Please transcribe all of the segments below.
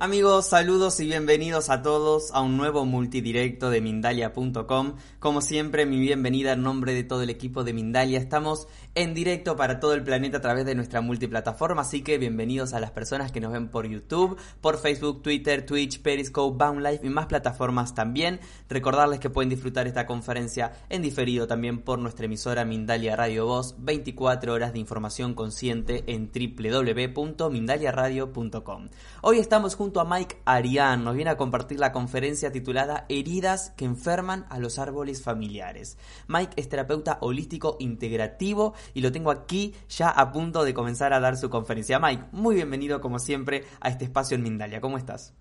Amigos, saludos y bienvenidos a todos a un nuevo multidirecto de Mindalia.com. Como siempre, mi bienvenida en nombre de todo el equipo de Mindalia. Estamos en directo para todo el planeta a través de nuestra multiplataforma, así que bienvenidos a las personas que nos ven por YouTube, por Facebook, Twitter, Twitch, Periscope, Boundlife y más plataformas también. Recordarles que pueden disfrutar esta conferencia en diferido también por nuestra emisora Mindalia Radio Voz, 24 horas de información consciente en www.mindaliaradio.com. Hoy estamos juntos junto a Mike Arián. Nos viene a compartir la conferencia titulada Heridas que enferman a los árboles familiares. Mike es terapeuta holístico integrativo y lo tengo aquí ya a punto de comenzar a dar su conferencia. Mike, muy bienvenido como siempre a este espacio en Mindalia. ¿Cómo estás?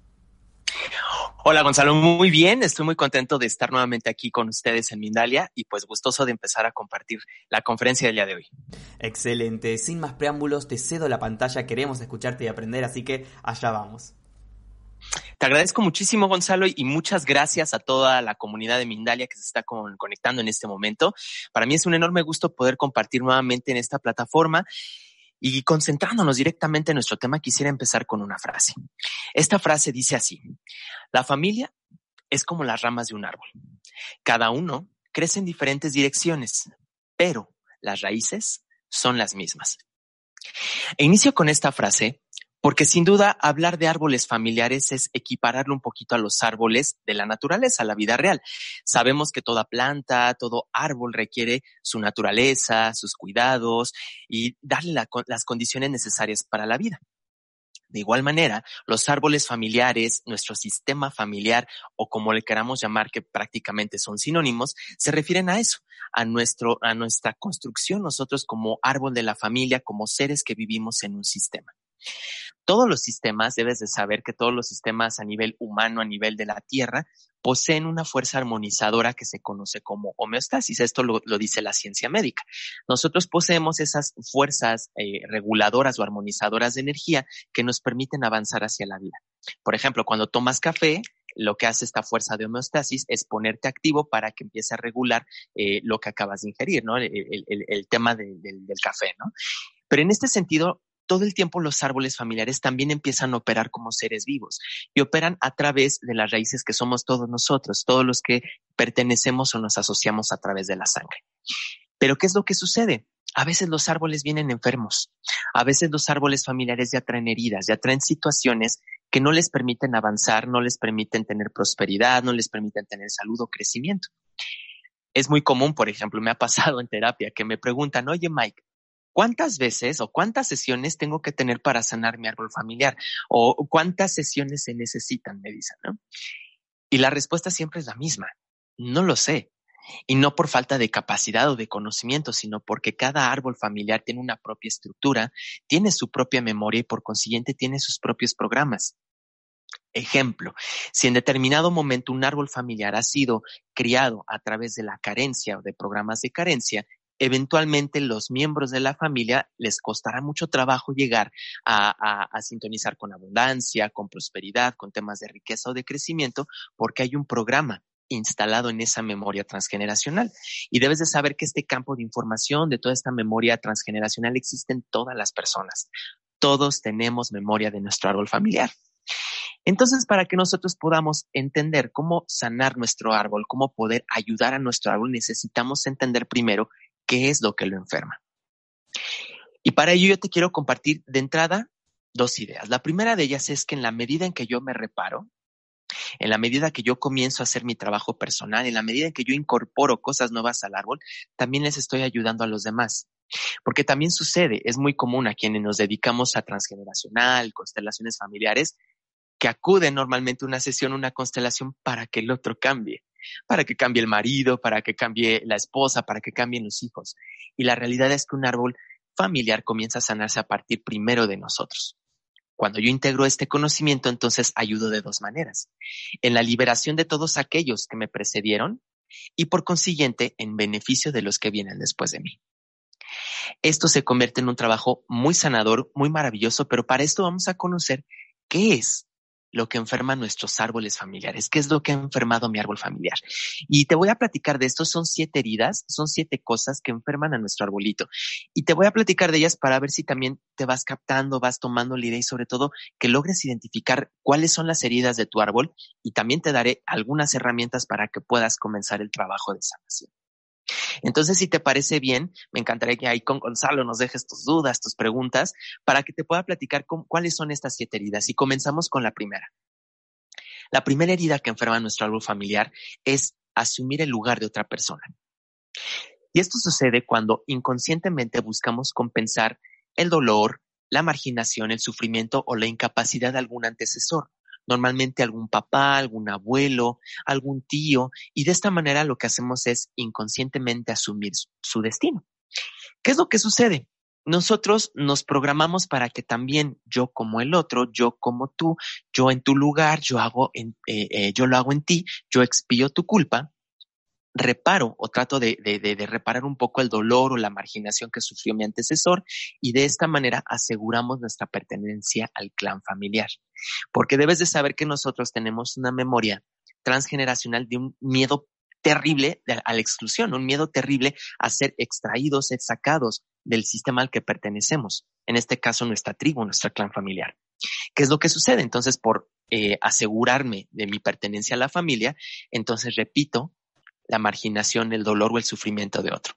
Hola Gonzalo, muy bien, estoy muy contento de estar nuevamente aquí con ustedes en Mindalia y pues gustoso de empezar a compartir la conferencia del día de hoy. Excelente, sin más preámbulos te cedo la pantalla, queremos escucharte y aprender, así que allá vamos. Te agradezco muchísimo, Gonzalo, y muchas gracias a toda la comunidad de Mindalia que se está conectando en este momento. Para mí es un enorme gusto poder compartir nuevamente en esta plataforma. Y concentrándonos directamente en nuestro tema, quisiera empezar con una frase. Esta frase dice así, la familia es como las ramas de un árbol. Cada uno crece en diferentes direcciones, pero las raíces son las mismas. E inicio con esta frase porque sin duda hablar de árboles familiares es equipararlo un poquito a los árboles de la naturaleza, a la vida real. Sabemos que toda planta, todo árbol requiere su naturaleza, sus cuidados y darle las condiciones necesarias para la vida. De igual manera, los árboles familiares, nuestro sistema familiar o como le queramos llamar, que prácticamente son sinónimos, se refieren a eso, a, nuestro, a nuestra construcción nosotros como árbol de la familia, como seres que vivimos en un sistema todos los sistemas, debes de saber que todos los sistemas a nivel humano, a nivel de la Tierra, poseen una fuerza armonizadora que se conoce como homeostasis. Esto lo, dice la ciencia médica. Nosotros poseemos esas fuerzas eh, reguladoras o armonizadoras de energía que nos permiten avanzar hacia la vida. Por ejemplo, cuando tomas café, lo que hace esta fuerza de homeostasis es ponerte activo para que empiece a regular eh, lo que acabas de ingerir, ¿no? El, tema del café, ¿no? Pero en este sentido, todo el tiempo los árboles familiares también empiezan a operar como seres vivos y operan a través de las raíces que somos todos nosotros, todos los que pertenecemos o nos asociamos a través de la sangre. Pero ¿qué es lo que sucede? A veces los árboles vienen enfermos, a veces los árboles familiares ya traen heridas, ya traen situaciones que no les permiten avanzar, no les permiten tener prosperidad, no les permiten tener salud o crecimiento. Es muy común, por ejemplo, me ha pasado en terapia que me preguntan, oye Mike, ¿cuántas veces o cuántas sesiones tengo que tener para sanar mi árbol familiar? ¿O cuántas sesiones se necesitan? Me dicen, ¿no? Y la respuesta siempre es la misma. No lo sé. Y no por falta de capacidad o de conocimiento, sino porque cada árbol familiar tiene una propia estructura, tiene su propia memoria y por consiguiente tiene sus propios programas. Ejemplo, si en determinado momento un árbol familiar ha sido criado a través de la carencia o de programas de carencia, eventualmente los miembros de la familia les costará mucho trabajo llegar a, sintonizar con abundancia, con prosperidad, con temas de riqueza o de crecimiento, porque hay un programa instalado en esa memoria transgeneracional. Y debes de saber que este campo de información de toda esta memoria transgeneracional existe en todas las personas. Todos tenemos memoria de nuestro árbol familiar. Entonces, para que nosotros podamos entender cómo sanar nuestro árbol, cómo poder ayudar a nuestro árbol, necesitamos entender primero qué es lo que lo enferma. Y para ello yo te quiero compartir de entrada dos ideas. La primera de ellas es que en la medida en que yo me reparo, en la medida que yo comienzo a hacer mi trabajo personal, en la medida en que yo incorporo cosas nuevas al árbol, también les estoy ayudando a los demás. Porque también sucede, es muy común a quienes nos dedicamos a transgeneracional, constelaciones familiares, que acuden normalmente a una sesión, una constelación para que el otro cambie para que cambie el marido, para que cambie la esposa, para que cambien los hijos. Y la realidad es que un árbol familiar comienza a sanarse a partir primero de nosotros. Cuando yo integro este conocimiento, entonces ayudo de dos maneras. En la liberación de todos aquellos que me precedieron y por consiguiente en beneficio de los que vienen después de mí. Esto se convierte en un trabajo muy sanador, muy maravilloso, pero para esto vamos a conocer qué es lo que enferma nuestros árboles familiares. ¿Qué es lo que ha enfermado mi árbol familiar? Y te voy a platicar de esto. Son siete heridas, son siete cosas que enferman a nuestro arbolito. Y te voy a platicar de ellas para ver si también te vas captando, vas tomando la idea y sobre todo que logres identificar cuáles son las heridas de tu árbol y también te daré algunas herramientas para que puedas comenzar el trabajo de sanación. Entonces, si te parece bien, me encantaría que ahí con Gonzalo nos dejes tus dudas, tus preguntas, para que te pueda platicar cuáles son estas siete heridas. Y comenzamos con la primera. La primera herida que enferma nuestro árbol familiar es asumir el lugar de otra persona. Y esto sucede cuando inconscientemente buscamos compensar el dolor, la marginación, el sufrimiento o la incapacidad de algún antecesor normalmente algún papá, algún abuelo, algún tío, y de esta manera lo que hacemos es inconscientemente asumir su, destino. ¿Qué es lo que sucede? Nosotros nos programamos para que también yo como el otro, yo como tú, yo en tu lugar, yo hago en, eh, eh, yo lo hago en ti, yo expío tu culpa, reparo o trato de, de, reparar un poco el dolor o la marginación que sufrió mi antecesor y de esta manera aseguramos nuestra pertenencia al clan familiar. Porque debes de saber que nosotros tenemos una memoria transgeneracional de un miedo terrible a la exclusión, un miedo terrible a ser extraídos, sacados del sistema al que pertenecemos. En este caso, nuestra tribu, nuestro clan familiar. ¿Qué es lo que sucede? Entonces, por eh, asegurarme de mi pertenencia a la familia, entonces repito la marginación, el dolor o el sufrimiento de otro.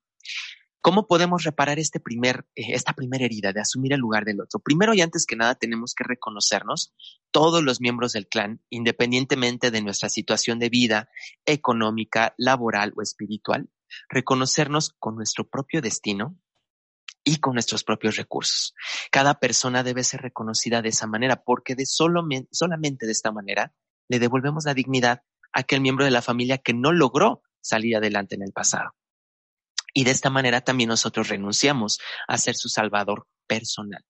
¿Cómo podemos reparar este primer, eh, esta primera herida de asumir el lugar del otro? Primero y antes que nada tenemos que reconocernos, todos los miembros del clan, independientemente de nuestra situación de vida, económica, laboral o espiritual, reconocernos con nuestro propio destino y con nuestros propios recursos. Cada persona debe ser reconocida de esa manera porque de solo, solamente de esta manera le devolvemos la dignidad a aquel miembro de la familia que no logró salir adelante en el pasado. Y de esta manera también nosotros renunciamos a ser su salvador personal.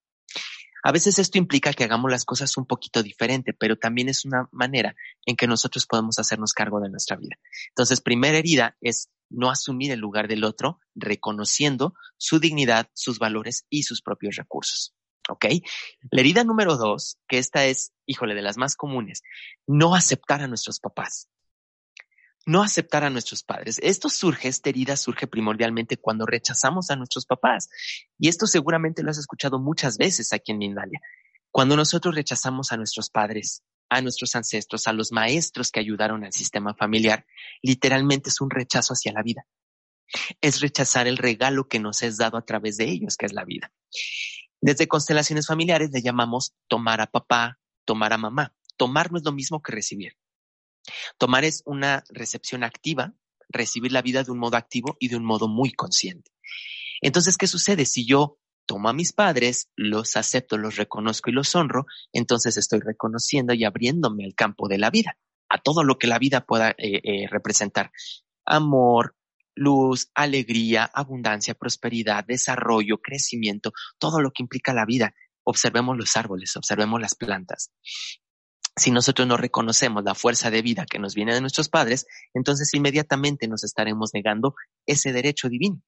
A veces esto implica que hagamos las cosas un poquito diferente, pero también es una manera en que nosotros podemos hacernos cargo de nuestra vida. Entonces, primera herida es no asumir el lugar del otro, reconociendo su dignidad, sus valores y sus propios recursos. ¿Ok? La herida número dos, que esta es, híjole, de las más comunes, no aceptar a nuestros papás no aceptar a nuestros padres. Esto surge, esta herida surge primordialmente cuando rechazamos a nuestros papás. Y esto seguramente lo has escuchado muchas veces aquí en Mindalia. Cuando nosotros rechazamos a nuestros padres, a nuestros ancestros, a los maestros que ayudaron al sistema familiar, literalmente es un rechazo hacia la vida. Es rechazar el regalo que nos es dado a través de ellos, que es la vida. Desde constelaciones familiares le llamamos tomar a papá, tomar a mamá. Tomar no es lo mismo que recibir. Tomar es una recepción activa, recibir la vida de un modo activo y de un modo muy consciente. Entonces, ¿qué sucede? Si yo tomo a mis padres, los acepto, los reconozco y los honro, entonces estoy reconociendo y abriéndome al campo de la vida, a todo lo que la vida pueda eh, eh, representar. Amor, luz, alegría, abundancia, prosperidad, desarrollo, crecimiento, todo lo que implica la vida. Observemos los árboles, observemos las plantas si nosotros no reconocemos la fuerza de vida que nos viene de nuestros padres, entonces inmediatamente nos estaremos negando ese derecho divino.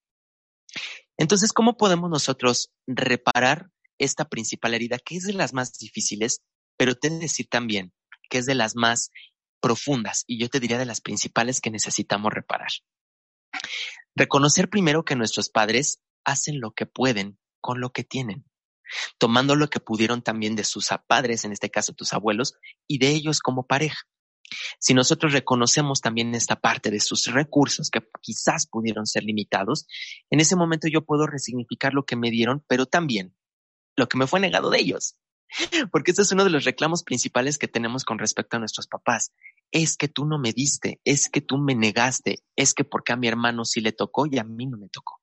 Entonces, ¿cómo podemos nosotros reparar esta principal herida, que es de las más difíciles, pero te de decir también que es de las más profundas y yo te diría de las principales que necesitamos reparar? Reconocer primero que nuestros padres hacen lo que pueden con lo que tienen tomando lo que pudieron también de sus padres, en este caso tus abuelos, y de ellos como pareja. Si nosotros reconocemos también esta parte de sus recursos que quizás pudieron ser limitados, en ese momento yo puedo resignificar lo que me dieron, pero también lo que me fue negado de ellos. Porque ese es uno de los reclamos principales que tenemos con respecto a nuestros papás. Es que tú no me diste, es que tú me negaste, es que porque a mi hermano sí le tocó y a mí no me tocó.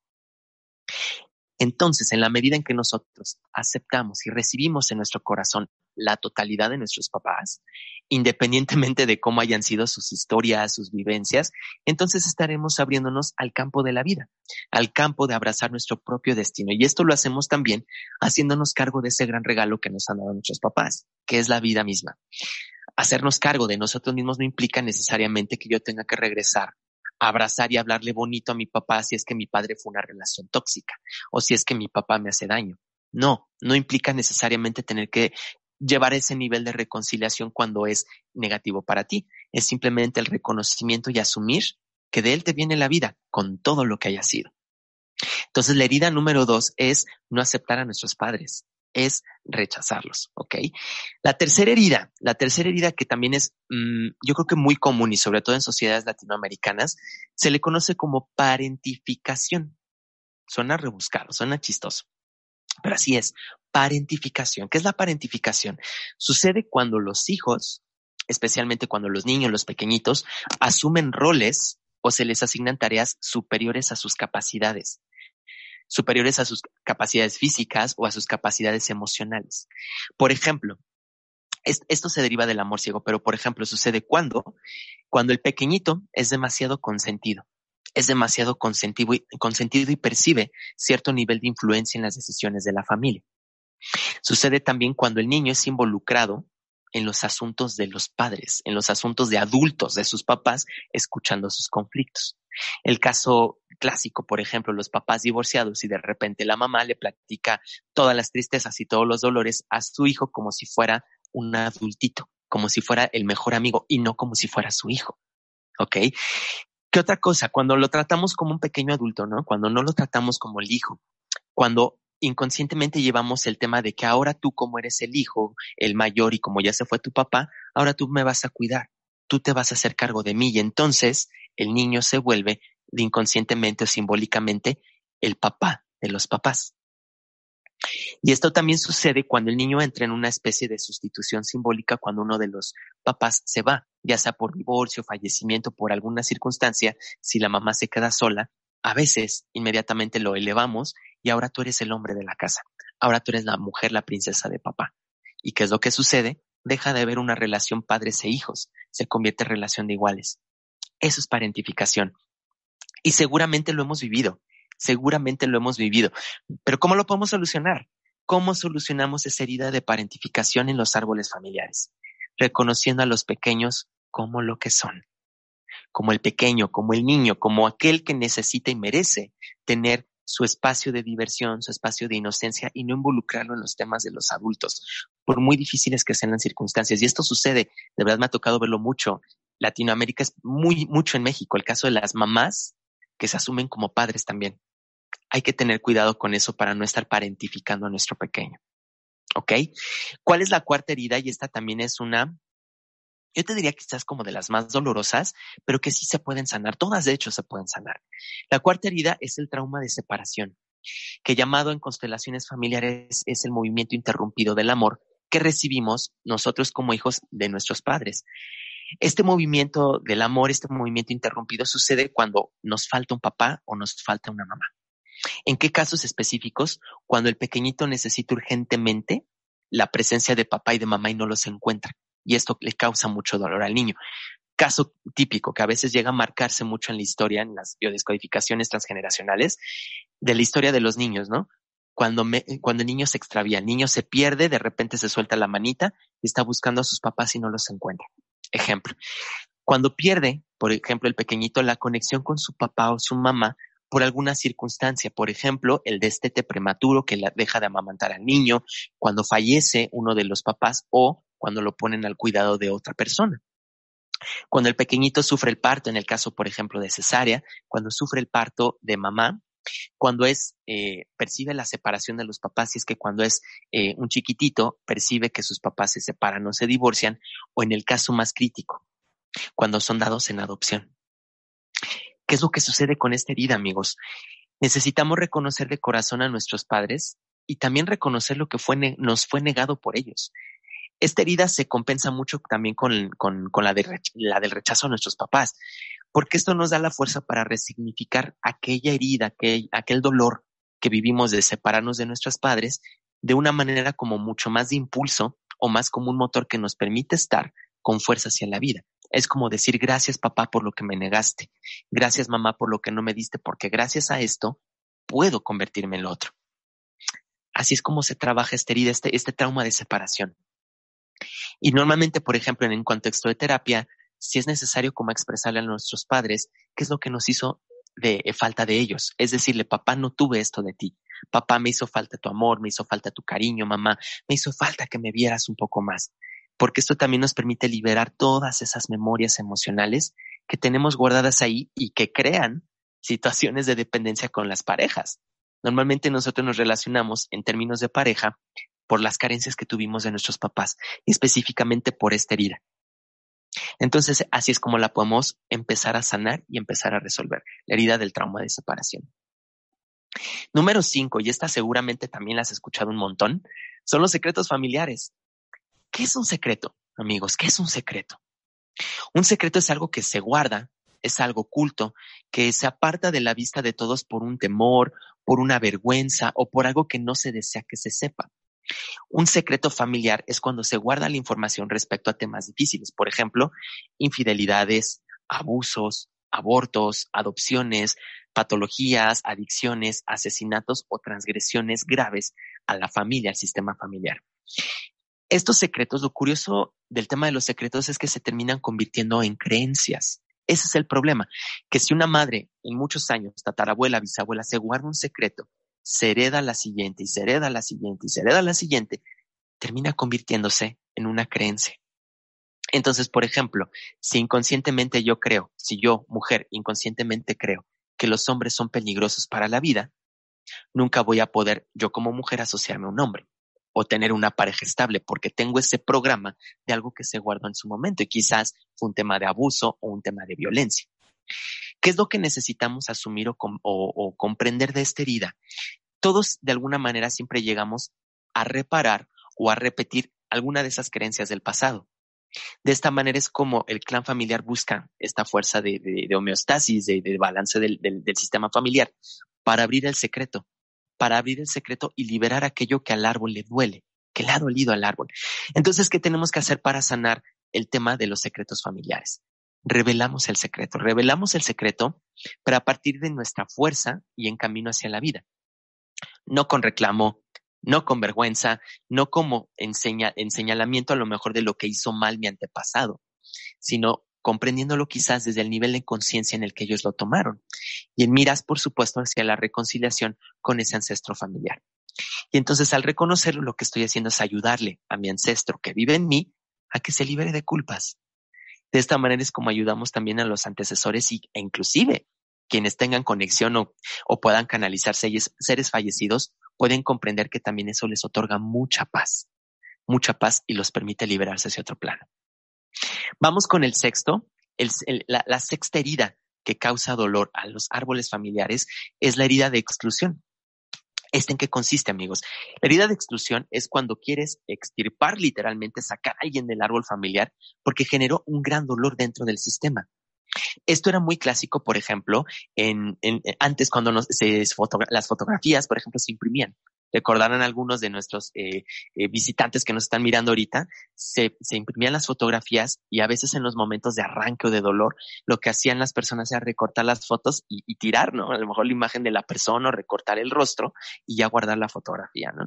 Entonces, en la medida en que nosotros aceptamos y recibimos en nuestro corazón la totalidad de nuestros papás, independientemente de cómo hayan sido sus historias, sus vivencias, entonces estaremos abriéndonos al campo de la vida, al campo de abrazar nuestro propio destino. Y esto lo hacemos también haciéndonos cargo de ese gran regalo que nos han dado nuestros papás, que es la vida misma. Hacernos cargo de nosotros mismos no implica necesariamente que yo tenga que regresar abrazar y hablarle bonito a mi papá si es que mi padre fue una relación tóxica o si es que mi papá me hace daño. No, no implica necesariamente tener que llevar ese nivel de reconciliación cuando es negativo para ti. Es simplemente el reconocimiento y asumir que de él te viene la vida con todo lo que haya sido. Entonces, la herida número dos es no aceptar a nuestros padres, es rechazarlos, ¿ok? La tercera herida, la tercera herida que también es, mm, yo creo que muy común y sobre todo en sociedades latinoamericanas, se le conoce como parentificación. Suena rebuscado, suena chistoso. Pero así es, parentificación. ¿Qué es la parentificación? Sucede cuando los hijos, especialmente cuando los niños, los pequeñitos, asumen roles o se les asignan tareas superiores a sus capacidades, superiores a sus capacidades físicas o a sus capacidades emocionales. Por ejemplo, esto se deriva del amor ciego, pero por ejemplo sucede cuando, cuando el pequeñito es demasiado consentido, es demasiado consentido y, consentido y percibe cierto nivel de influencia en las decisiones de la familia. Sucede también cuando el niño es involucrado en los asuntos de los padres, en los asuntos de adultos de sus papás, escuchando sus conflictos. El caso clásico, por ejemplo, los papás divorciados y de repente la mamá le platica todas las tristezas y todos los dolores a su hijo como si fuera un adultito, como si fuera el mejor amigo y no como si fuera su hijo. ¿Ok? ¿Qué otra cosa? Cuando lo tratamos como un pequeño adulto, ¿no? Cuando no lo tratamos como el hijo, cuando inconscientemente llevamos el tema de que ahora tú como eres el hijo, el mayor y como ya se fue tu papá, ahora tú me vas a cuidar, tú te vas a hacer cargo de mí y entonces el niño se vuelve inconscientemente o simbólicamente el papá de los papás. Y esto también sucede cuando el niño entra en una especie de sustitución simbólica cuando uno de los papás se va, ya sea por divorcio, fallecimiento, por alguna circunstancia, si la mamá se queda sola, a veces inmediatamente lo elevamos y ahora tú eres el hombre de la casa. Ahora tú eres la mujer, la princesa de papá. ¿Y qué es lo que sucede? Deja de haber una relación padres e hijos, se convierte en relación de iguales. Eso es parentificación. Y seguramente lo hemos vivido, seguramente lo hemos vivido. Pero ¿cómo lo podemos solucionar? ¿Cómo solucionamos esa herida de parentificación en los árboles familiares? Reconociendo a los pequeños como lo que son, como el pequeño, como el niño, como aquel que necesita y merece tener su espacio de diversión, su espacio de inocencia y no involucrarlo en los temas de los adultos, por muy difíciles que sean las circunstancias. Y esto sucede, de verdad me ha tocado verlo mucho. Latinoamérica es muy, mucho en México, el caso de las mamás que se asumen como padres también. Hay que tener cuidado con eso para no estar parentificando a nuestro pequeño. ¿Ok? ¿Cuál es la cuarta herida? Y esta también es una yo te diría quizás como de las más dolorosas, pero que sí se pueden sanar. Todas de hecho se pueden sanar. La cuarta herida es el trauma de separación, que llamado en constelaciones familiares es el movimiento interrumpido del amor que recibimos nosotros como hijos de nuestros padres. Este movimiento del amor, este movimiento interrumpido sucede cuando nos falta un papá o nos falta una mamá. ¿En qué casos específicos? Cuando el pequeñito necesita urgentemente la presencia de papá y de mamá y no los encuentra y esto le causa mucho dolor al niño. Caso típico que a veces llega a marcarse mucho en la historia, en las biodescodificaciones transgeneracionales, de la historia de los niños, ¿no? Cuando, cuando el niño se extravía, el niño se pierde, de repente se suelta la manita y está buscando a sus papás y no los encuentra. Ejemplo. Cuando pierde, por ejemplo, el pequeñito la conexión con su papá o su mamá por alguna circunstancia, por ejemplo, el destete prematuro que deja de amamantar al niño, cuando fallece uno de los papás o cuando lo ponen al cuidado de otra persona. Cuando el pequeñito sufre el parto, en el caso, por ejemplo, de cesárea, cuando sufre el parto de mamá, cuando es, eh, percibe la separación de los papás, y es que cuando es eh, un chiquitito, percibe que sus papás se separan o se divorcian, o en el caso más crítico, cuando son dados en adopción. ¿Qué es lo que sucede con esta herida, amigos? Necesitamos reconocer de corazón a nuestros padres y también reconocer lo que fue nos fue negado por ellos. Esta herida se compensa mucho también con, con, la, de, la del rechazo a nuestros papás, porque esto nos da la fuerza para resignificar aquella herida, aquel, aquel dolor que vivimos de separarnos de nuestros padres de una manera como mucho más de impulso o más como un motor que nos permite estar con fuerza hacia la vida. Es como decir gracias papá por lo que me negaste, gracias mamá por lo que no me diste, porque gracias a esto puedo convertirme en lo otro. Así es como se trabaja esta herida, este, este trauma de separación. Y normalmente, por ejemplo, en un contexto de terapia, si es necesario como expresarle a nuestros padres qué es lo que nos hizo de eh, falta de ellos. Es decirle, papá, no tuve esto de ti. Papá, me hizo falta tu amor, me hizo falta tu cariño, mamá, me hizo falta que me vieras un poco más. Porque esto también nos permite liberar todas esas memorias emocionales que tenemos guardadas ahí y que crean situaciones de dependencia con las parejas. Normalmente nosotros nos relacionamos en términos de pareja por las carencias que tuvimos de nuestros papás, específicamente por esta herida. Entonces, así es como la podemos empezar a sanar y empezar a resolver, la herida del trauma de separación. Número cinco, y esta seguramente también la has escuchado un montón, son los secretos familiares. ¿Qué es un secreto, amigos? ¿Qué es un secreto? Un secreto es algo que se guarda, es algo oculto, que se aparta de la vista de todos por un temor, por una vergüenza o por algo que no se desea que se sepa. Un secreto familiar es cuando se guarda la información respecto a temas difíciles, por ejemplo, infidelidades, abusos, abortos, adopciones, patologías, adicciones, asesinatos o transgresiones graves a la familia, al sistema familiar. Estos secretos, lo curioso del tema de los secretos es que se terminan convirtiendo en creencias. Ese es el problema, que si una madre en muchos años, tatarabuela, bisabuela, se guarda un secreto se hereda la siguiente y se hereda la siguiente y se hereda la siguiente, termina convirtiéndose en una creencia. Entonces, por ejemplo, si inconscientemente yo creo, si yo, mujer, inconscientemente creo que los hombres son peligrosos para la vida, nunca voy a poder yo como mujer asociarme a un hombre o tener una pareja estable porque tengo ese programa de algo que se guardó en su momento y quizás fue un tema de abuso o un tema de violencia. ¿Qué es lo que necesitamos asumir o, comprender de esta herida? Todos de alguna manera siempre llegamos a reparar o a repetir alguna de esas creencias del pasado. De esta manera es como el clan familiar busca esta fuerza de, homeostasis, de, balance del, del, sistema familiar, para abrir el secreto, para abrir el secreto y liberar aquello que al árbol le duele, que le ha dolido al árbol. Entonces, ¿qué tenemos que hacer para sanar el tema de los secretos familiares? Revelamos el secreto, revelamos el secreto, pero a partir de nuestra fuerza y en camino hacia la vida. No con reclamo, no con vergüenza, no como en, señalamiento a lo mejor de lo que hizo mal mi antepasado, sino comprendiéndolo quizás desde el nivel de conciencia en el que ellos lo tomaron. Y en miras, por supuesto, hacia la reconciliación con ese ancestro familiar. Y entonces al reconocerlo, lo que estoy haciendo es ayudarle a mi ancestro que vive en mí a que se libere de culpas, de esta manera es como ayudamos también a los antecesores y, e inclusive quienes tengan conexión o, o puedan canalizarse seres fallecidos pueden comprender que también eso les otorga mucha paz, mucha paz y los permite liberarse hacia otro plano. Vamos con el sexto. la, la sexta herida que causa dolor a los árboles familiares es la herida de exclusión. ¿Este en qué consiste, amigos? La herida de exclusión es cuando quieres extirpar, literalmente, sacar a alguien del árbol familiar porque generó un gran dolor dentro del sistema. Esto era muy clásico, por ejemplo, en, antes cuando se, las fotografías, por ejemplo, se imprimían recordarán algunos de nuestros eh, eh, visitantes que nos están mirando ahorita, se, se, imprimían las fotografías y a veces en los momentos de arranque o de dolor, lo que hacían las personas era recortar las fotos y, y tirar, ¿no? A lo mejor la imagen de la persona o recortar el rostro y ya guardar la fotografía, ¿no?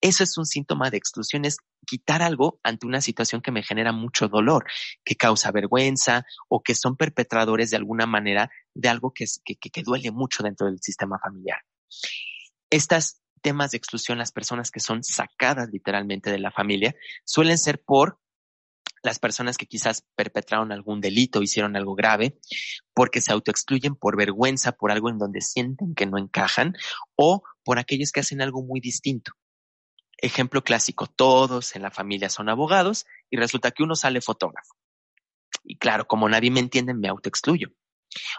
Eso es un síntoma de exclusión, es quitar algo ante una situación que me genera mucho dolor, que causa vergüenza o que son perpetradores de alguna manera de algo que, que, que duele mucho dentro del sistema familiar. Estas temas de exclusión, las personas que son sacadas literalmente de la familia, suelen ser por las personas que quizás perpetraron algún delito, hicieron algo grave, porque se autoexcluyen por vergüenza, por algo en donde sienten que no encajan, o por aquellos que hacen algo muy distinto. Ejemplo clásico, todos en la familia son abogados y resulta que uno sale fotógrafo. Y claro, como nadie me entiende, me autoexcluyo.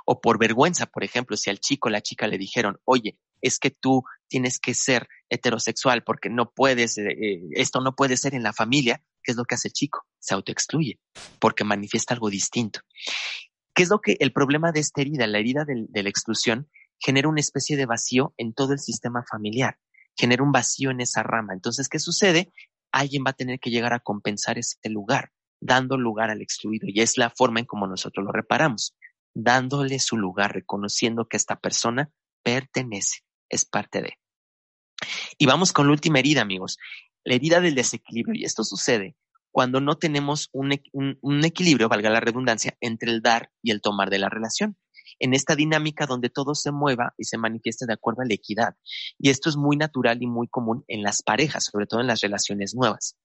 O por vergüenza, por ejemplo, si al chico o la chica le dijeron, oye, es que tú tienes que ser heterosexual porque no puedes, eh, eh, esto no puede ser en la familia, ¿qué es lo que hace el chico? Se autoexcluye porque manifiesta algo distinto. ¿Qué es lo que el problema de esta herida, la herida de la exclusión, genera una especie de vacío en todo el sistema familiar, genera un vacío en esa rama. Entonces, ¿qué sucede? Alguien va a tener que llegar a compensar ese lugar, dando lugar al excluido, y es la forma en como nosotros lo reparamos, dándole su lugar, reconociendo que esta persona pertenece es parte de. Y vamos con la última herida, amigos, la herida del desequilibrio. Y esto sucede cuando no tenemos un, equilibrio, valga la redundancia, entre el dar y el tomar de la relación. en esta dinámica donde todo se mueva y se manifieste de acuerdo a la equidad. Y esto es muy natural y muy común en las parejas, sobre todo en las relaciones nuevas.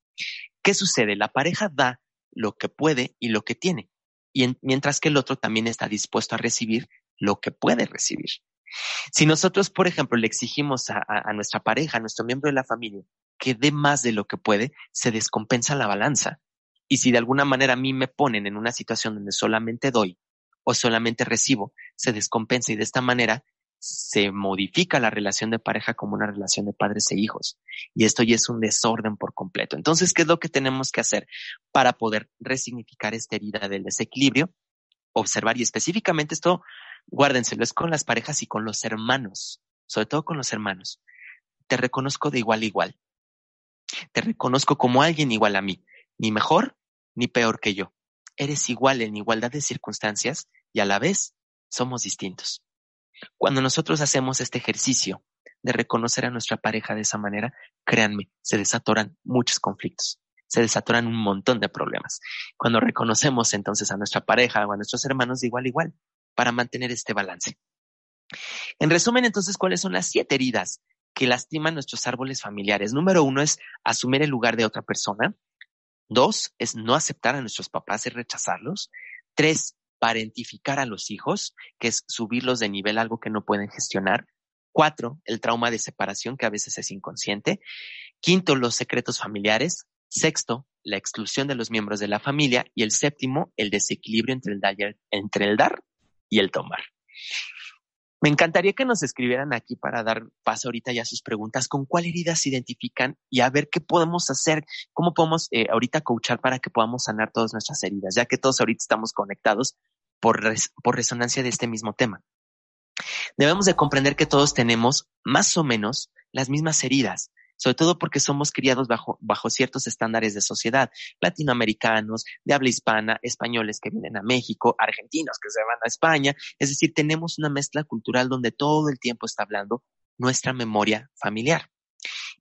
¿Qué sucede? La pareja da lo que puede y lo que tiene, y mientras que el otro también está dispuesto a recibir lo que puede recibir. Si nosotros, por ejemplo, le exigimos a, nuestra pareja, a nuestro miembro de la familia, que dé más de lo que puede, se descompensa la balanza. Y si de alguna manera a mí me ponen en una situación donde solamente doy o solamente recibo, se descompensa y de esta manera se modifica la relación de pareja como una relación de padres e hijos. Y esto ya es un desorden por completo. Entonces, ¿qué es lo que tenemos que hacer para poder resignificar esta herida del desequilibrio? Observar y específicamente esto, guárdenselo, es con las parejas y con los hermanos, sobre todo con los hermanos. Te reconozco de igual a igual. Te reconozco como alguien igual a mí, ni mejor ni peor que yo. Eres igual en igualdad de circunstancias y a la vez somos distintos. Cuando nosotros hacemos este ejercicio de reconocer a nuestra pareja de esa manera, créanme, se desatoran muchos conflictos, se desatoran un montón de problemas. Cuando reconocemos entonces a nuestra pareja o a nuestros hermanos de igual a igual, para mantener este balance. En resumen, entonces, ¿cuáles son las siete heridas que lastiman nuestros árboles familiares? Número uno es asumir el lugar de otra persona. Dos es no aceptar a nuestros papás y rechazarlos. Tres, parentificar a los hijos, que es subirlos de nivel algo que no pueden gestionar. Cuatro, el trauma de separación, que a veces es inconsciente. Quinto, los secretos familiares. Sexto, la exclusión de los miembros de la familia. Y el séptimo, el desequilibrio entre el, dar, el dar y el tomar. Me encantaría que nos escribieran aquí para dar paso ahorita ya a sus preguntas, con cuál herida se identifican y a ver qué podemos hacer, cómo podemos eh, ahorita coachar para que podamos sanar todas nuestras heridas, ya que todos ahorita estamos conectados por, por resonancia de este mismo tema. Debemos de comprender que todos tenemos más o menos las mismas heridas, sobre todo porque somos criados bajo, bajo ciertos estándares de sociedad, latinoamericanos, de habla hispana, españoles que vienen a México, argentinos que se van a España, es decir, tenemos una mezcla cultural donde todo el tiempo está hablando nuestra memoria familiar.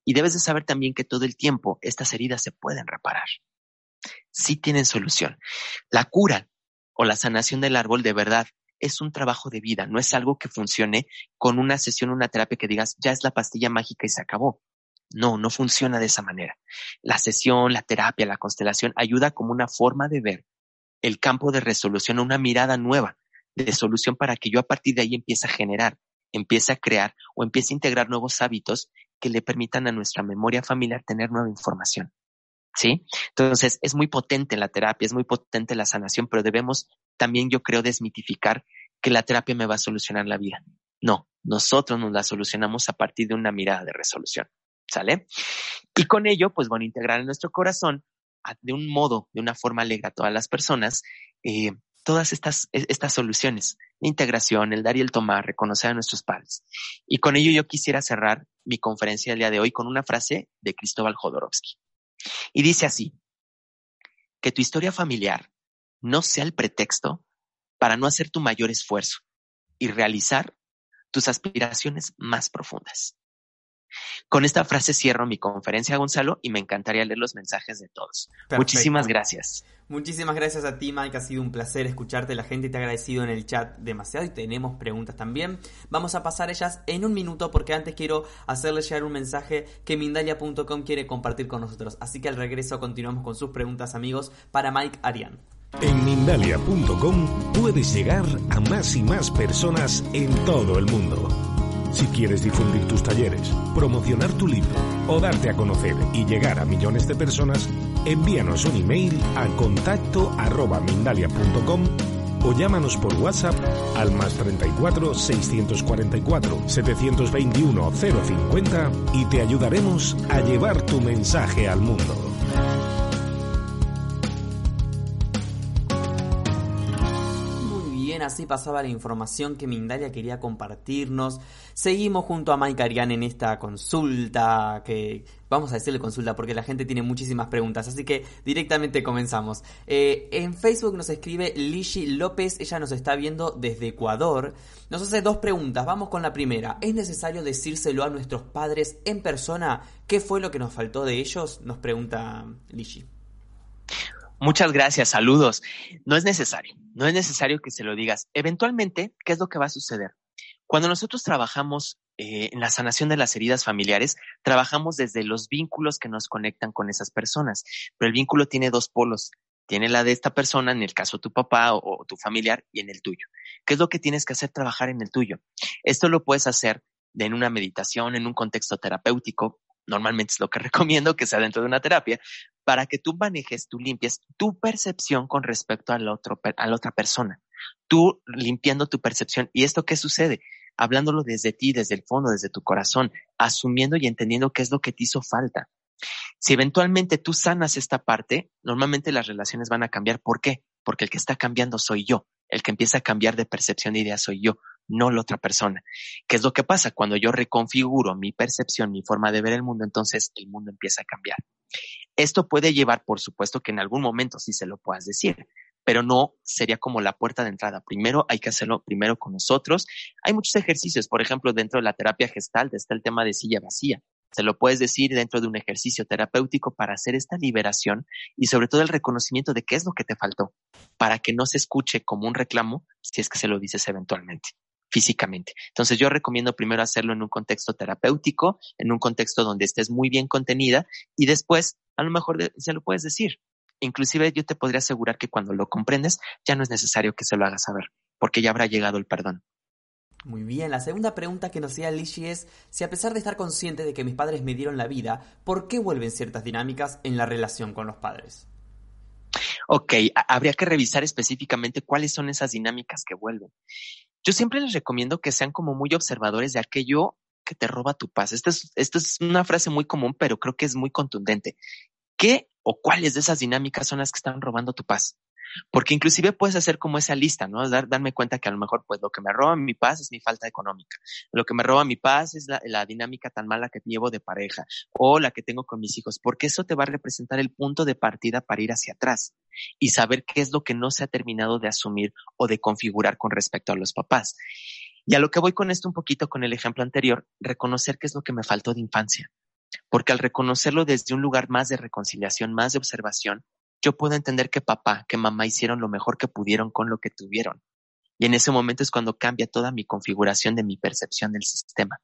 Y debes de saber también que todo el tiempo estas heridas se pueden reparar. Sí tienen solución. La cura o la sanación del árbol de verdad es un trabajo de vida, no es algo que funcione con una sesión, una terapia que digas, ya es la pastilla mágica y se acabó. No, no funciona de esa manera. La sesión, la terapia, la constelación ayuda como una forma de ver el campo de resolución, una mirada nueva de solución para que yo a partir de ahí empiece a generar, empiece a crear o empiece a integrar nuevos hábitos que le permitan a nuestra memoria familiar tener nueva información. ¿Sí? Entonces, es muy potente la terapia, es muy potente la sanación, pero debemos también, yo creo, desmitificar que la terapia me va a solucionar la vida. No, nosotros nos la solucionamos a partir de una mirada de resolución. ¿Sale? Y con ello, pues bueno, integrar en nuestro corazón de un modo, de una forma alegre a todas las personas, eh, todas estas, e, estas soluciones, la integración, el dar y el tomar, reconocer a nuestros padres. Y con ello yo quisiera cerrar mi conferencia del día de hoy con una frase de Cristóbal Jodorowsky. Y dice así, que tu historia familiar no sea el pretexto para no hacer tu mayor esfuerzo y realizar tus aspiraciones más profundas. Con esta frase cierro mi conferencia, Gonzalo, y me encantaría leer los mensajes de todos. Muchísimas gracias. Muchísimas gracias a ti, Mike. Ha sido un placer escucharte. La gente te ha agradecido en el chat demasiado y tenemos preguntas también. Vamos a pasar ellas en un minuto porque antes quiero hacerle llegar un mensaje que Mindalia.com quiere compartir con nosotros. Así que al regreso continuamos con sus preguntas, amigos, para Mike Arián. En Mindalia.com puedes llegar a más y más personas en todo el mundo. Si quieres difundir tus talleres, promocionar tu libro o darte a conocer y llegar a millones de personas, envíanos un email a contacto arroba mindalia.com o llámanos por WhatsApp al más 34 644 721 050 y te ayudaremos a llevar tu mensaje al mundo. Así pasaba la información que Mindalia quería compartirnos. Seguimos junto a Mike Arián en esta consulta, que vamos a decirle consulta porque la gente tiene muchísimas preguntas, así que directamente comenzamos. Eh, en Facebook nos escribe Lishi López, ella nos está viendo desde Ecuador. Nos hace dos preguntas, vamos con la primera. ¿Es necesario decírselo a nuestros padres en persona? ¿Qué fue lo que nos faltó de ellos? Nos pregunta Lishi. Muchas gracias, saludos. No es necesario, no es necesario que se lo digas. Eventualmente, ¿qué es lo que va a suceder? Cuando nosotros trabajamos eh, en la sanación de las heridas familiares, trabajamos desde los vínculos que nos conectan con esas personas, pero el vínculo tiene dos polos. Tiene la de esta persona, en el caso de tu papá o, o tu familiar, y en el tuyo. ¿Qué es lo que tienes que hacer? Trabajar en el tuyo. Esto lo puedes hacer en una meditación, en un contexto terapéutico, normalmente es lo que recomiendo que sea dentro de una terapia, para que tú manejes, tú limpies tu percepción con respecto al otro, a la otra persona. Tú limpiando tu percepción. ¿Y esto qué sucede? Hablándolo desde ti, desde el fondo, desde tu corazón, asumiendo y entendiendo qué es lo que te hizo falta. Si eventualmente tú sanas esta parte, normalmente las relaciones van a cambiar. ¿Por qué? Porque el que está cambiando soy yo. El que empieza a cambiar de percepción de idea soy yo no la otra persona. ¿Qué es lo que pasa? Cuando yo reconfiguro mi percepción, mi forma de ver el mundo, entonces el mundo empieza a cambiar. Esto puede llevar, por supuesto, que en algún momento sí se lo puedas decir, pero no sería como la puerta de entrada. Primero hay que hacerlo primero con nosotros. Hay muchos ejercicios, por ejemplo, dentro de la terapia gestal está el tema de silla vacía. Se lo puedes decir dentro de un ejercicio terapéutico para hacer esta liberación y sobre todo el reconocimiento de qué es lo que te faltó, para que no se escuche como un reclamo si es que se lo dices eventualmente físicamente. Entonces yo recomiendo primero hacerlo en un contexto terapéutico, en un contexto donde estés muy bien contenida y después a lo mejor se lo puedes decir. Inclusive yo te podría asegurar que cuando lo comprendes ya no es necesario que se lo hagas saber, porque ya habrá llegado el perdón. Muy bien, la segunda pregunta que nos hacía Lishi es si a pesar de estar consciente de que mis padres me dieron la vida, ¿por qué vuelven ciertas dinámicas en la relación con los padres? Ok, habría que revisar específicamente cuáles son esas dinámicas que vuelven. Yo siempre les recomiendo que sean como muy observadores de aquello que te roba tu paz. Esta es, es una frase muy común, pero creo que es muy contundente. ¿Qué o cuáles de esas dinámicas son las que están robando tu paz? Porque inclusive puedes hacer como esa lista, ¿no? Dar, darme cuenta que a lo mejor, pues lo que me roba mi paz es mi falta económica. Lo que me roba mi paz es la, la dinámica tan mala que llevo de pareja o la que tengo con mis hijos, porque eso te va a representar el punto de partida para ir hacia atrás y saber qué es lo que no se ha terminado de asumir o de configurar con respecto a los papás. Y a lo que voy con esto un poquito con el ejemplo anterior, reconocer qué es lo que me faltó de infancia. Porque al reconocerlo desde un lugar más de reconciliación, más de observación, yo puedo entender que papá, que mamá hicieron lo mejor que pudieron con lo que tuvieron. Y en ese momento es cuando cambia toda mi configuración de mi percepción del sistema.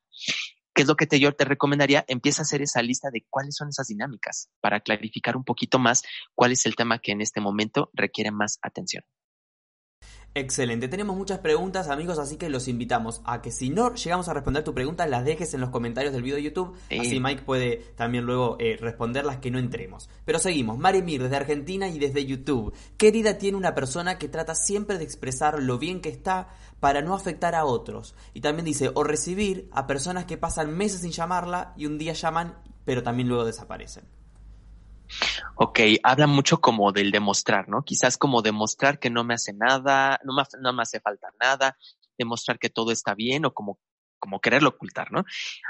¿Qué es lo que te, yo te recomendaría? Empieza a hacer esa lista de cuáles son esas dinámicas para clarificar un poquito más cuál es el tema que en este momento requiere más atención. Excelente, tenemos muchas preguntas amigos, así que los invitamos a que si no llegamos a responder tu pregunta, las dejes en los comentarios del video de YouTube, así Mike puede también luego eh, responder las que no entremos. Pero seguimos, Mari Mir desde Argentina y desde YouTube. ¿Qué herida tiene una persona que trata siempre de expresar lo bien que está para no afectar a otros? Y también dice, o recibir a personas que pasan meses sin llamarla y un día llaman, pero también luego desaparecen. Ok, habla mucho como del demostrar, ¿no? Quizás como demostrar que no me hace nada, no me, no me hace falta nada, demostrar que todo está bien o como, como quererlo ocultar, ¿no?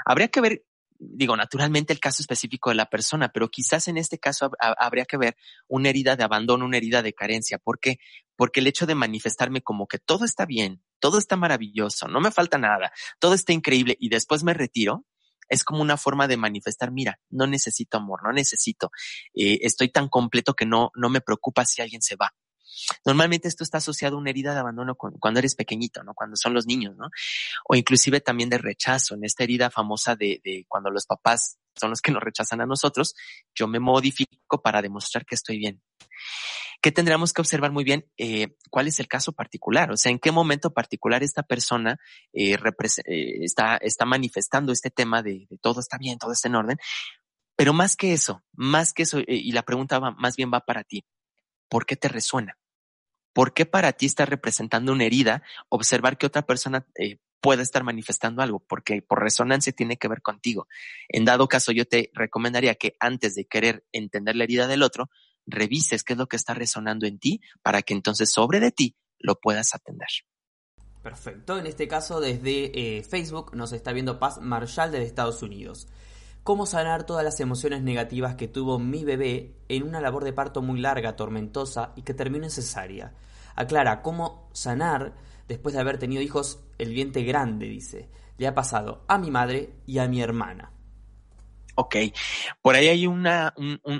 Habría que ver, digo, naturalmente el caso específico de la persona, pero quizás en este caso habría que ver una herida de abandono, una herida de carencia. ¿Por qué? Porque el hecho de manifestarme como que todo está bien, todo está maravilloso, no me falta nada, todo está increíble y después me retiro, es como una forma de manifestar, mira, no necesito amor, no necesito, eh, estoy tan completo que no, no me preocupa si alguien se va. Normalmente esto está asociado a una herida de abandono cuando eres pequeñito, ¿no? Cuando son los niños, ¿no? O inclusive también de rechazo, en esta herida famosa de, de cuando los papás son los que nos rechazan a nosotros, yo me modifico para demostrar que estoy bien que tendríamos que observar muy bien eh, cuál es el caso particular, o sea, en qué momento particular esta persona eh, eh, está, está manifestando este tema de, todo está bien, todo está en orden. Pero más que eso, más que eso, y la pregunta va, más bien va para ti, ¿por qué te resuena? ¿Por qué para ti está representando una herida observar que otra persona pueda estar manifestando algo? Porque por resonancia tiene que ver contigo. En dado caso, yo te recomendaría que antes de querer entender la herida del otro, revises qué es lo que está resonando en ti para que entonces sobre de ti lo puedas atender. Perfecto, en este caso desde eh, Facebook nos está viendo Paz Marshall desde Estados Unidos. ¿Cómo sanar todas las emociones negativas que tuvo mi bebé en una labor de parto muy larga, tormentosa y que terminó en cesárea? Aclara, ¿cómo sanar después de haber tenido hijos el vientre grande? Dice. Le ha pasado a mi madre y a mi hermana. Ok, por ahí hay una,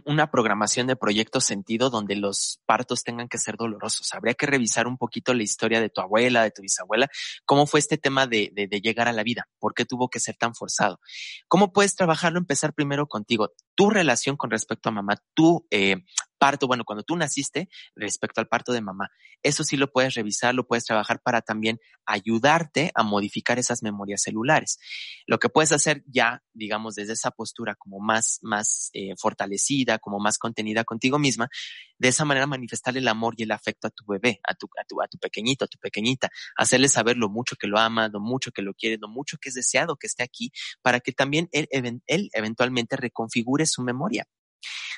una programación de proyecto sentido donde los partos tengan que ser dolorosos. Habría que revisar un poquito la historia de tu abuela, de tu bisabuela, cómo fue este tema de, de, de llegar a la vida, por qué tuvo que ser tan forzado. ¿Cómo puedes trabajarlo? Empezar primero contigo, tu relación con respecto a mamá, tu eh, parto, bueno, cuando tú naciste respecto al parto de mamá. Eso sí lo puedes revisar, lo puedes trabajar para también ayudarte a modificar esas memorias celulares. Lo que puedes hacer ya, digamos, desde esa postura como más, más eh, fortalecida, como más contenida contigo misma, de esa manera manifestarle el amor y el afecto a tu bebé, a tu, a tu, a tu pequeñito, a tu pequeñita, hacerle saber lo mucho que lo ama, lo mucho que lo quiere, lo mucho que es deseado que esté aquí, para que también él eventualmente reconfigure su memoria.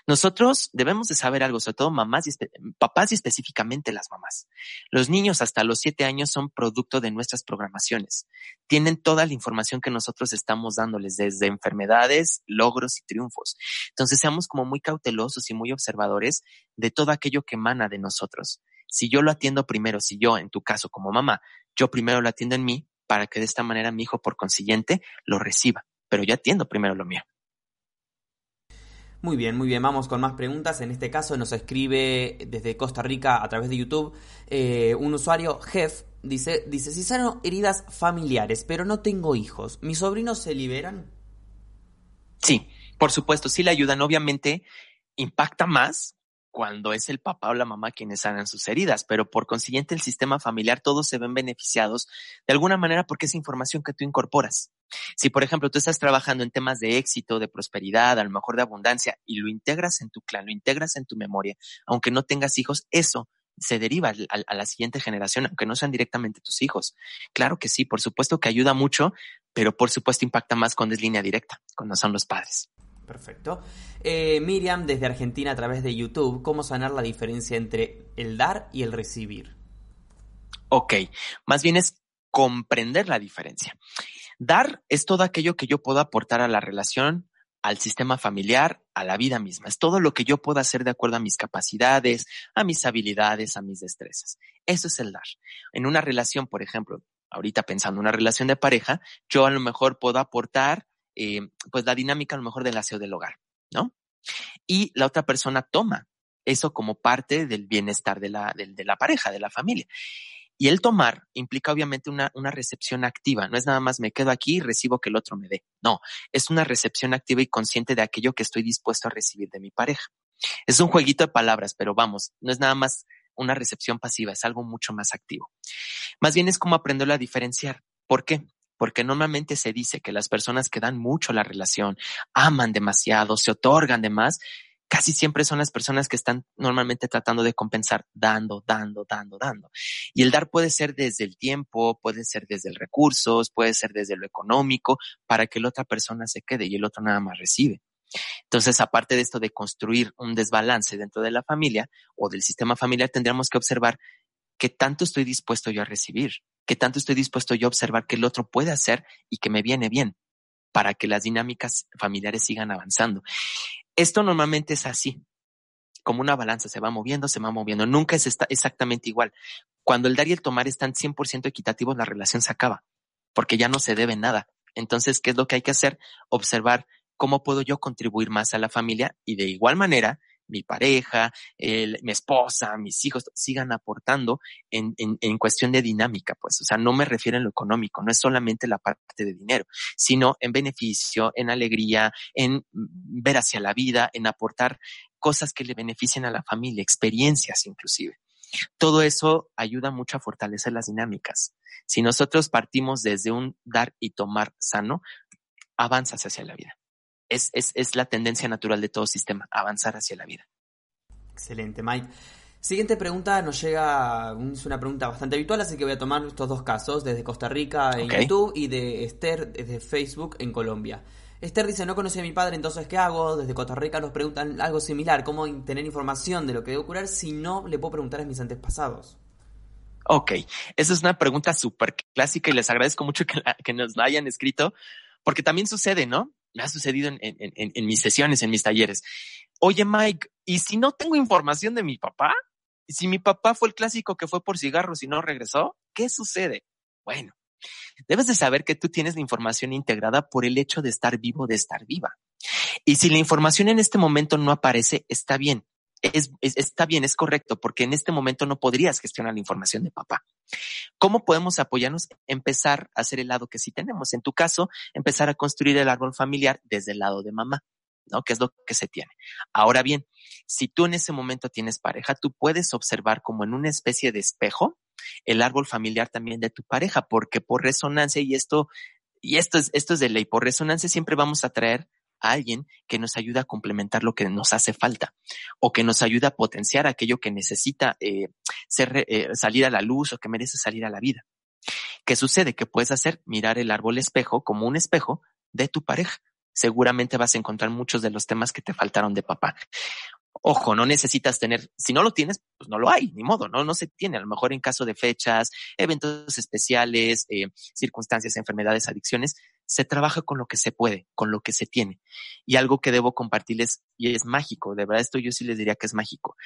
Nosotros debemos de saber algo, sobre todo mamás y papás y específicamente las mamás. Los niños hasta los siete años son producto de nuestras programaciones. Tienen toda la información que nosotros estamos dándoles desde enfermedades, logros y triunfos. Entonces seamos como muy cautelosos y muy observadores de todo aquello que emana de nosotros. Si yo lo atiendo primero, si yo, en tu caso como mamá, yo primero lo atiendo en mí, para que de esta manera mi hijo, por consiguiente, lo reciba. Pero yo atiendo primero lo mío. Muy bien, muy bien. Vamos con más preguntas. En este caso nos escribe desde Costa Rica a través de YouTube eh, un usuario, Jeff, dice, dice, si sano heridas familiares, pero no tengo hijos, ¿mis sobrinos se liberan? Sí, por supuesto, sí le ayudan. Obviamente impacta más cuando es el papá o la mamá quienes sanan sus heridas, pero por consiguiente el sistema familiar todos se ven beneficiados de alguna manera porque es información que tú incorporas. Si, por ejemplo, tú estás trabajando en temas de éxito, de prosperidad, a lo mejor de abundancia, y lo integras en tu clan, lo integras en tu memoria, aunque no tengas hijos, eso se deriva a, la siguiente generación, aunque no sean directamente tus hijos. Claro que sí, por supuesto que ayuda mucho, pero por supuesto impacta más cuando es línea directa, cuando son los padres. Perfecto. Eh, Miriam, desde Argentina a través de YouTube, ¿cómo sanar la diferencia entre el dar y el recibir? Ok, más bien es comprender la diferencia. Dar es todo aquello que yo puedo aportar a la relación, al sistema familiar, a la vida misma. Es todo lo que yo puedo hacer de acuerdo a mis capacidades, a mis habilidades, a mis destrezas. Eso es el dar. En una relación, por ejemplo, ahorita pensando en una relación de pareja, yo a lo mejor puedo aportar eh, pues la dinámica a lo mejor del aseo del hogar, ¿no? Y la otra persona toma eso como parte del bienestar de la, de la pareja, de la familia. Y el tomar implica obviamente una, una recepción activa. No es nada más me quedo aquí y recibo que el otro me dé. No, es una recepción activa y consciente de aquello que estoy dispuesto a recibir de mi pareja. Es un jueguito de palabras, pero vamos, no es nada más una recepción pasiva, es algo mucho más activo. Más bien es como aprenderlo a diferenciar. ¿Por qué? Porque normalmente se dice que las personas que dan mucho la relación, aman demasiado, se otorgan de más, casi siempre son las personas que están normalmente tratando de compensar, dando, dando, dando, dando. Y el dar puede ser desde el tiempo, puede ser desde el recursos, puede ser desde lo económico, para que la otra persona se quede y el otro nada más recibe. Entonces, aparte de esto de construir un desbalance dentro de la familia o del sistema familiar, tendríamos que observar qué tanto estoy dispuesto yo a recibir, qué tanto estoy dispuesto yo a observar que el otro puede hacer y que me viene bien para que las dinámicas familiares sigan avanzando. Esto normalmente es así, como una balanza, se va moviendo, se va moviendo, nunca es exactamente igual. Cuando el dar y el tomar están 100% equitativos, la relación se acaba, porque ya no se debe nada. Entonces, ¿qué es lo que hay que hacer? Observar cómo puedo yo contribuir más a la familia y de igual manera mi pareja, mi esposa, mis hijos, sigan aportando en, en, en, cuestión de dinámica, pues, o sea, no me refiero en lo económico, no es solamente la parte de dinero, sino en beneficio, en alegría, en ver hacia la vida, en aportar cosas que le beneficien a la familia, experiencias inclusive. Todo eso ayuda mucho a fortalecer las dinámicas. Si nosotros partimos desde un dar y tomar sano, avanzas hacia la vida es, es, es la tendencia natural de todo sistema, avanzar hacia la vida. Excelente, Mike. Siguiente pregunta nos llega, es una pregunta bastante habitual, así que voy a tomar estos dos casos, desde Costa Rica en YouTube y de Esther desde Facebook en Colombia. Esther dice, no conocí a mi padre, entonces ¿qué hago? Desde Costa Rica nos preguntan algo similar, ¿cómo tener información de lo que debe curar si no le puedo preguntar a mis antepasados? Ok, esa es una pregunta súper clásica y les agradezco mucho que, que nos la hayan escrito, porque también sucede, ¿no? Me ha sucedido en, mis sesiones, en mis talleres. Oye, Mike, ¿y si no tengo información de mi papá? ¿Y si mi papá fue el clásico que fue por cigarros y no regresó? ¿Qué sucede? Bueno, Debes de saber que tú tienes la información integrada por el hecho de estar vivo, de estar viva. Y si la información en este momento no aparece, está bien. Es, está bien, es correcto, porque en este momento no podrías gestionar la información de papá. ¿Cómo podemos apoyarnos? Empezar a hacer el lado que sí tenemos. En tu caso, empezar a construir el árbol familiar desde el lado de mamá. ¿no? Que es lo que se tiene. Ahora bien, si tú en ese momento tienes pareja, tú puedes observar como en una especie de espejo el árbol familiar también de tu pareja, porque por resonancia, y esto, y esto es, esto es de ley, por resonancia siempre vamos a traer a alguien que nos ayuda a complementar lo que nos hace falta o que nos ayuda a potenciar aquello que necesita eh, eh, salir a la luz o que merece salir a la vida. ¿Qué sucede? Que puedes hacer mirar el árbol espejo como un espejo de tu pareja. Seguramente vas a encontrar muchos de los temas que te faltaron de papá. Ojo, no necesitas tener, si no lo tienes, pues no lo hay, ni modo, no, no se tiene. A lo mejor en caso de fechas, eventos especiales, eh, circunstancias, enfermedades, adicciones, se trabaja con lo que se puede, con lo que se tiene. Y algo que debo compartirles, y es mágico, de verdad esto yo sí les diría que es mágico.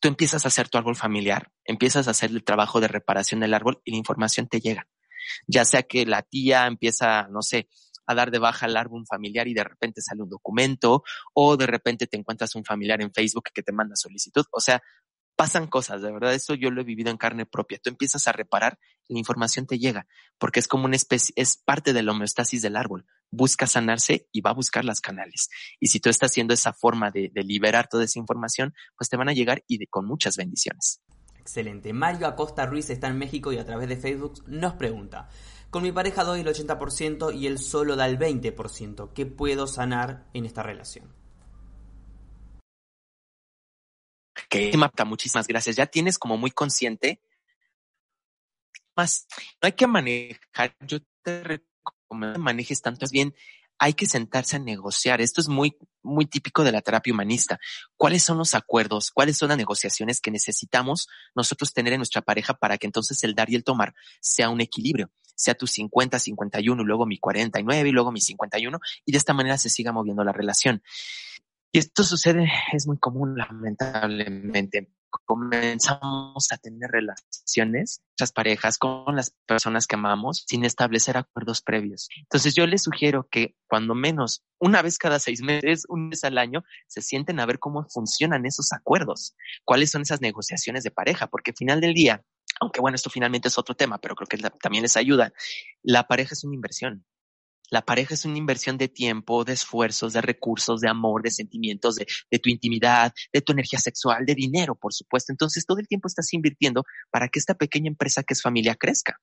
Tú empiezas a hacer tu árbol familiar, empiezas a hacer el trabajo de reparación del árbol y la información te llega. Ya sea que la tía empieza, no sé, a dar de baja el árbol familiar y de repente sale un documento o de repente te encuentras un familiar en Facebook que te manda solicitud. O sea, pasan cosas, de verdad, eso yo lo he vivido en carne propia. Tú empiezas a reparar, la información te llega, porque es como una especie, es parte de la homeostasis del árbol. Busca sanarse y va a buscar las canales. Y si tú estás haciendo esa forma de, liberar toda esa información, pues te van a llegar y con muchas bendiciones. Excelente. Mario Acosta Ruiz está en México y a través de Facebook nos pregunta, con mi pareja doy el 80% y él solo da el 20%. ¿Qué puedo sanar en esta relación? Que Marta, muchísimas gracias. Ya tienes como muy consciente. Más, no hay que manejar, yo te recomiendo que manejes tanto, es bien hay que sentarse a negociar. Esto es muy, muy típico de la terapia humanista. ¿Cuáles son los acuerdos? ¿Cuáles son las negociaciones que necesitamos nosotros tener en nuestra pareja para que entonces el dar y el tomar sea un equilibrio? Sea tu 50, 51, luego mi 49 y luego mi 51 y de esta manera se siga moviendo la relación. Y esto sucede, es muy común lamentablemente comenzamos a tener relaciones, muchas parejas con las personas que amamos sin establecer acuerdos previos. Entonces yo les sugiero que cuando menos una vez cada seis meses, un mes al año, se sienten a ver cómo funcionan esos acuerdos, cuáles son esas negociaciones de pareja, porque al final del día, aunque bueno, esto finalmente es otro tema, pero creo que también les ayuda, la pareja es una inversión. La pareja es una inversión de tiempo, de esfuerzos, de recursos, de amor, de sentimientos, de, tu intimidad, de tu energía sexual, de dinero, por supuesto. Entonces, todo el tiempo estás invirtiendo para que esta pequeña empresa que es familia crezca.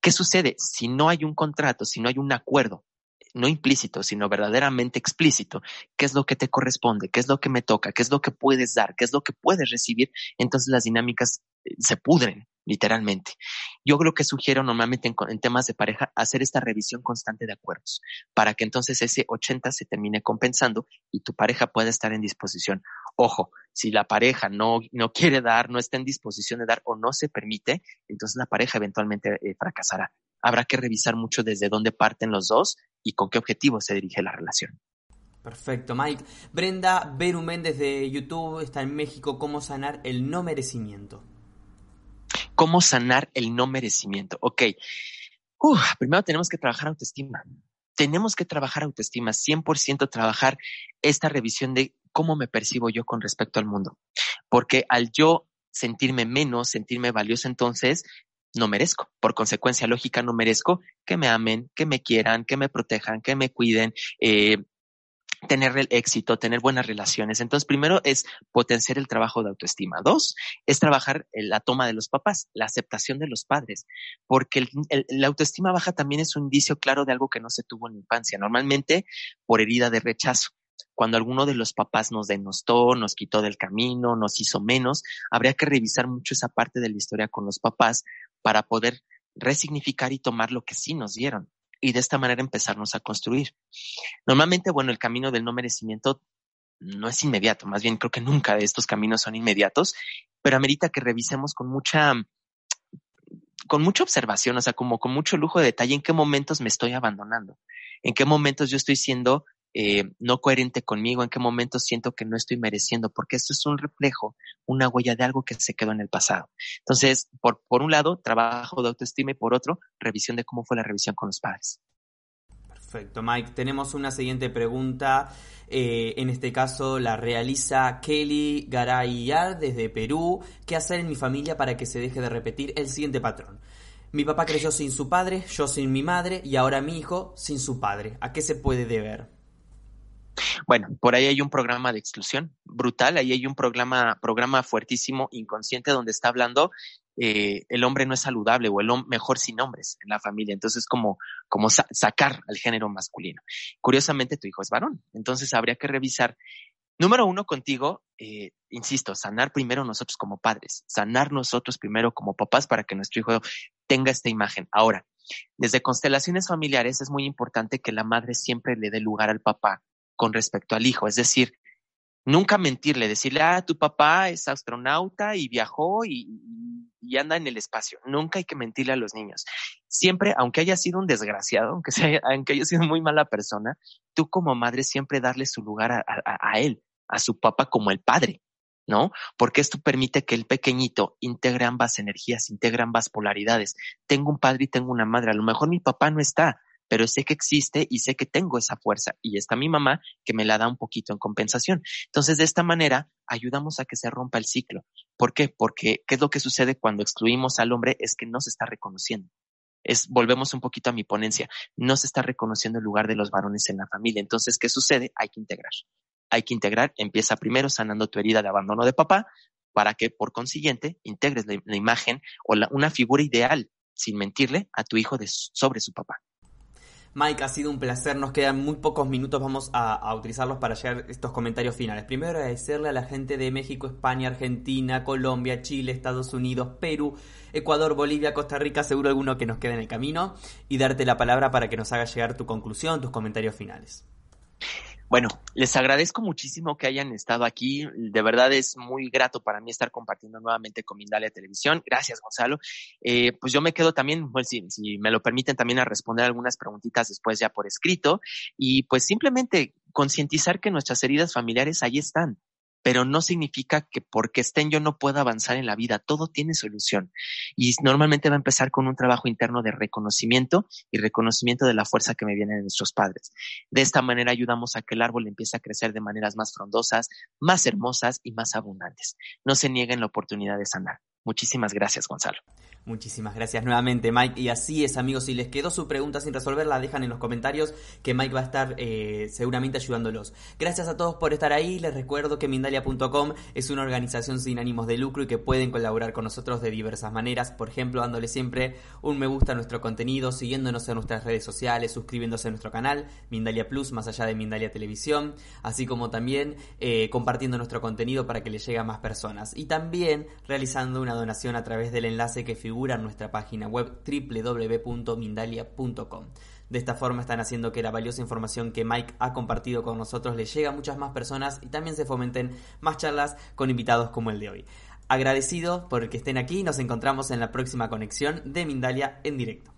¿Qué sucede? Si no hay un contrato, si no hay un acuerdo, no implícito, sino verdaderamente explícito, qué es lo que te corresponde, qué es lo que me toca, qué es lo que puedes dar, qué es lo que puedes recibir, entonces las dinámicas eh, se pudren literalmente. Yo creo que sugiero normalmente en, temas de pareja hacer esta revisión constante de acuerdos para que entonces ese 80 se termine compensando y tu pareja pueda estar en disposición. Ojo, si la pareja no, no quiere dar, no está en disposición de dar o no se permite, entonces la pareja eventualmente eh, fracasará. Habrá que revisar mucho desde dónde parten los dos y con qué objetivo se dirige la relación. Perfecto, Mike. Brenda Berumen desde YouTube está en México. ¿Cómo sanar el no merecimiento? ¿Cómo sanar el no merecimiento? Ok. primero tenemos que trabajar autoestima. Tenemos que trabajar autoestima, 100% trabajar esta revisión de cómo me percibo yo con respecto al mundo. Porque al yo sentirme menos, sentirme valioso, entonces no merezco. Por consecuencia lógica, no merezco que me amen, que me quieran, que me protejan, que me cuiden, eh, tener el éxito, tener buenas relaciones. Entonces, primero es potenciar el trabajo de autoestima. Dos, es trabajar en la toma de los papás, la aceptación de los padres, porque la autoestima baja también es un indicio claro de algo que no se tuvo en la infancia, normalmente por herida de rechazo. Cuando alguno de los papás nos denostó, nos quitó del camino, nos hizo menos, habría que revisar mucho esa parte de la historia con los papás para poder resignificar y tomar lo que sí nos dieron y de esta manera empezarnos a construir. Normalmente, bueno, el camino del no merecimiento no es inmediato, más bien creo que nunca estos caminos son inmediatos, pero amerita que revisemos con mucha con mucha observación, o sea, como con mucho lujo de detalle en qué momentos me estoy abandonando, en qué momentos yo estoy siendo eh, no coherente conmigo, en qué momento siento que no estoy mereciendo, porque esto es un reflejo, una huella de algo que se quedó en el pasado. Entonces, por, un lado, trabajo de autoestima y por otro, revisión de cómo fue la revisión con los padres. Perfecto, Mike. Tenemos una siguiente pregunta. Eh, en este caso la realiza Kelly Garayar desde Perú. ¿Qué hacer en mi familia para que se deje de repetir el siguiente patrón? Mi papá creció sin su padre, yo sin mi madre y ahora mi hijo sin su padre. ¿A qué se puede deber? Bueno, por ahí hay un programa de exclusión brutal, ahí hay un programa, programa fuertísimo, inconsciente, donde está hablando eh, el hombre no es saludable o el mejor sin hombres en la familia. Entonces, como, como sacar al género masculino. Curiosamente, tu hijo es varón. Entonces, habría que revisar, número uno, contigo, eh, insisto, sanar primero nosotros como padres, sanar nosotros primero como papás para que nuestro hijo tenga esta imagen. Ahora, desde constelaciones familiares es muy importante que la madre siempre le dé lugar al papá con respecto al hijo. Es decir, nunca mentirle, decirle, ah, tu papá es astronauta y viajó y, anda en el espacio. Nunca hay que mentirle a los niños. Siempre, aunque haya sido un desgraciado, aunque, sea, aunque haya sido muy mala persona, tú como madre siempre darle su lugar a, a él, a su papá como el padre. ¿no? Porque esto permite que el pequeñito integre ambas energías, integre ambas polaridades. Tengo un padre y tengo una madre. A lo mejor mi papá no está, pero sé que existe y sé que tengo esa fuerza y está mi mamá que me la da un poquito en compensación. Entonces, de esta manera, ayudamos a que se rompa el ciclo. ¿Por qué? Porque, ¿qué es lo que sucede cuando excluimos al hombre? Es que no se está reconociendo. Es, volvemos un poquito a mi ponencia, no se está reconociendo el lugar de los varones en la familia. Entonces, ¿qué sucede? Hay que integrar. Hay que integrar, empieza primero sanando tu herida de abandono de papá, para que por consiguiente integres la, imagen o una figura ideal, sin mentirle, a tu hijo sobre su papá. Mike, ha sido un placer. Nos quedan muy pocos minutos. Vamos a, utilizarlos para llegar estos comentarios finales. Primero, agradecerle a la gente de México, España, Argentina, Colombia, Chile, Estados Unidos, Perú, Ecuador, Bolivia, Costa Rica, seguro alguno que nos quede en el camino. Y darte la palabra para que nos haga llegar tu conclusión, tus comentarios finales. Bueno, les agradezco muchísimo que hayan estado aquí. De verdad es muy grato para mí estar compartiendo nuevamente con Mindalia Televisión. Gracias, Gonzalo. Eh, pues yo me quedo también, pues si, si me lo permiten, también a responder algunas preguntitas después ya por escrito. Y pues simplemente concientizar que nuestras heridas familiares ahí están pero no significa que porque estén yo no pueda avanzar en la vida. Todo tiene solución. Y normalmente va a empezar con un trabajo interno de reconocimiento y reconocimiento de la fuerza que me viene de nuestros padres. De esta manera ayudamos a que el árbol empiece a crecer de maneras más frondosas, más hermosas y más abundantes. No se nieguen la oportunidad de sanar. Muchísimas gracias, Gonzalo. Muchísimas gracias nuevamente, Mike. Y así es, amigos. Si les quedó su pregunta sin resolver, la dejan en los comentarios, que Mike va a estar eh, seguramente ayudándolos. Gracias a todos por estar ahí. Les recuerdo que Mindalia.com es una organización sin ánimos de lucro y que pueden colaborar con nosotros de diversas maneras. Por ejemplo, dándole siempre un me gusta a nuestro contenido, siguiéndonos en nuestras redes sociales, suscribiéndose a nuestro canal, Mindalia Plus, más allá de Mindalia Televisión, así como también eh, compartiendo nuestro contenido para que le llegue a más personas. Y también realizando una donación a través del enlace que figura en nuestra página web www.mindalia.com. De esta forma están haciendo que la valiosa información que Mike ha compartido con nosotros le llegue a muchas más personas y también se fomenten más charlas con invitados como el de hoy. Agradecido por que estén aquí, nos encontramos en la próxima conexión de Mindalia en directo.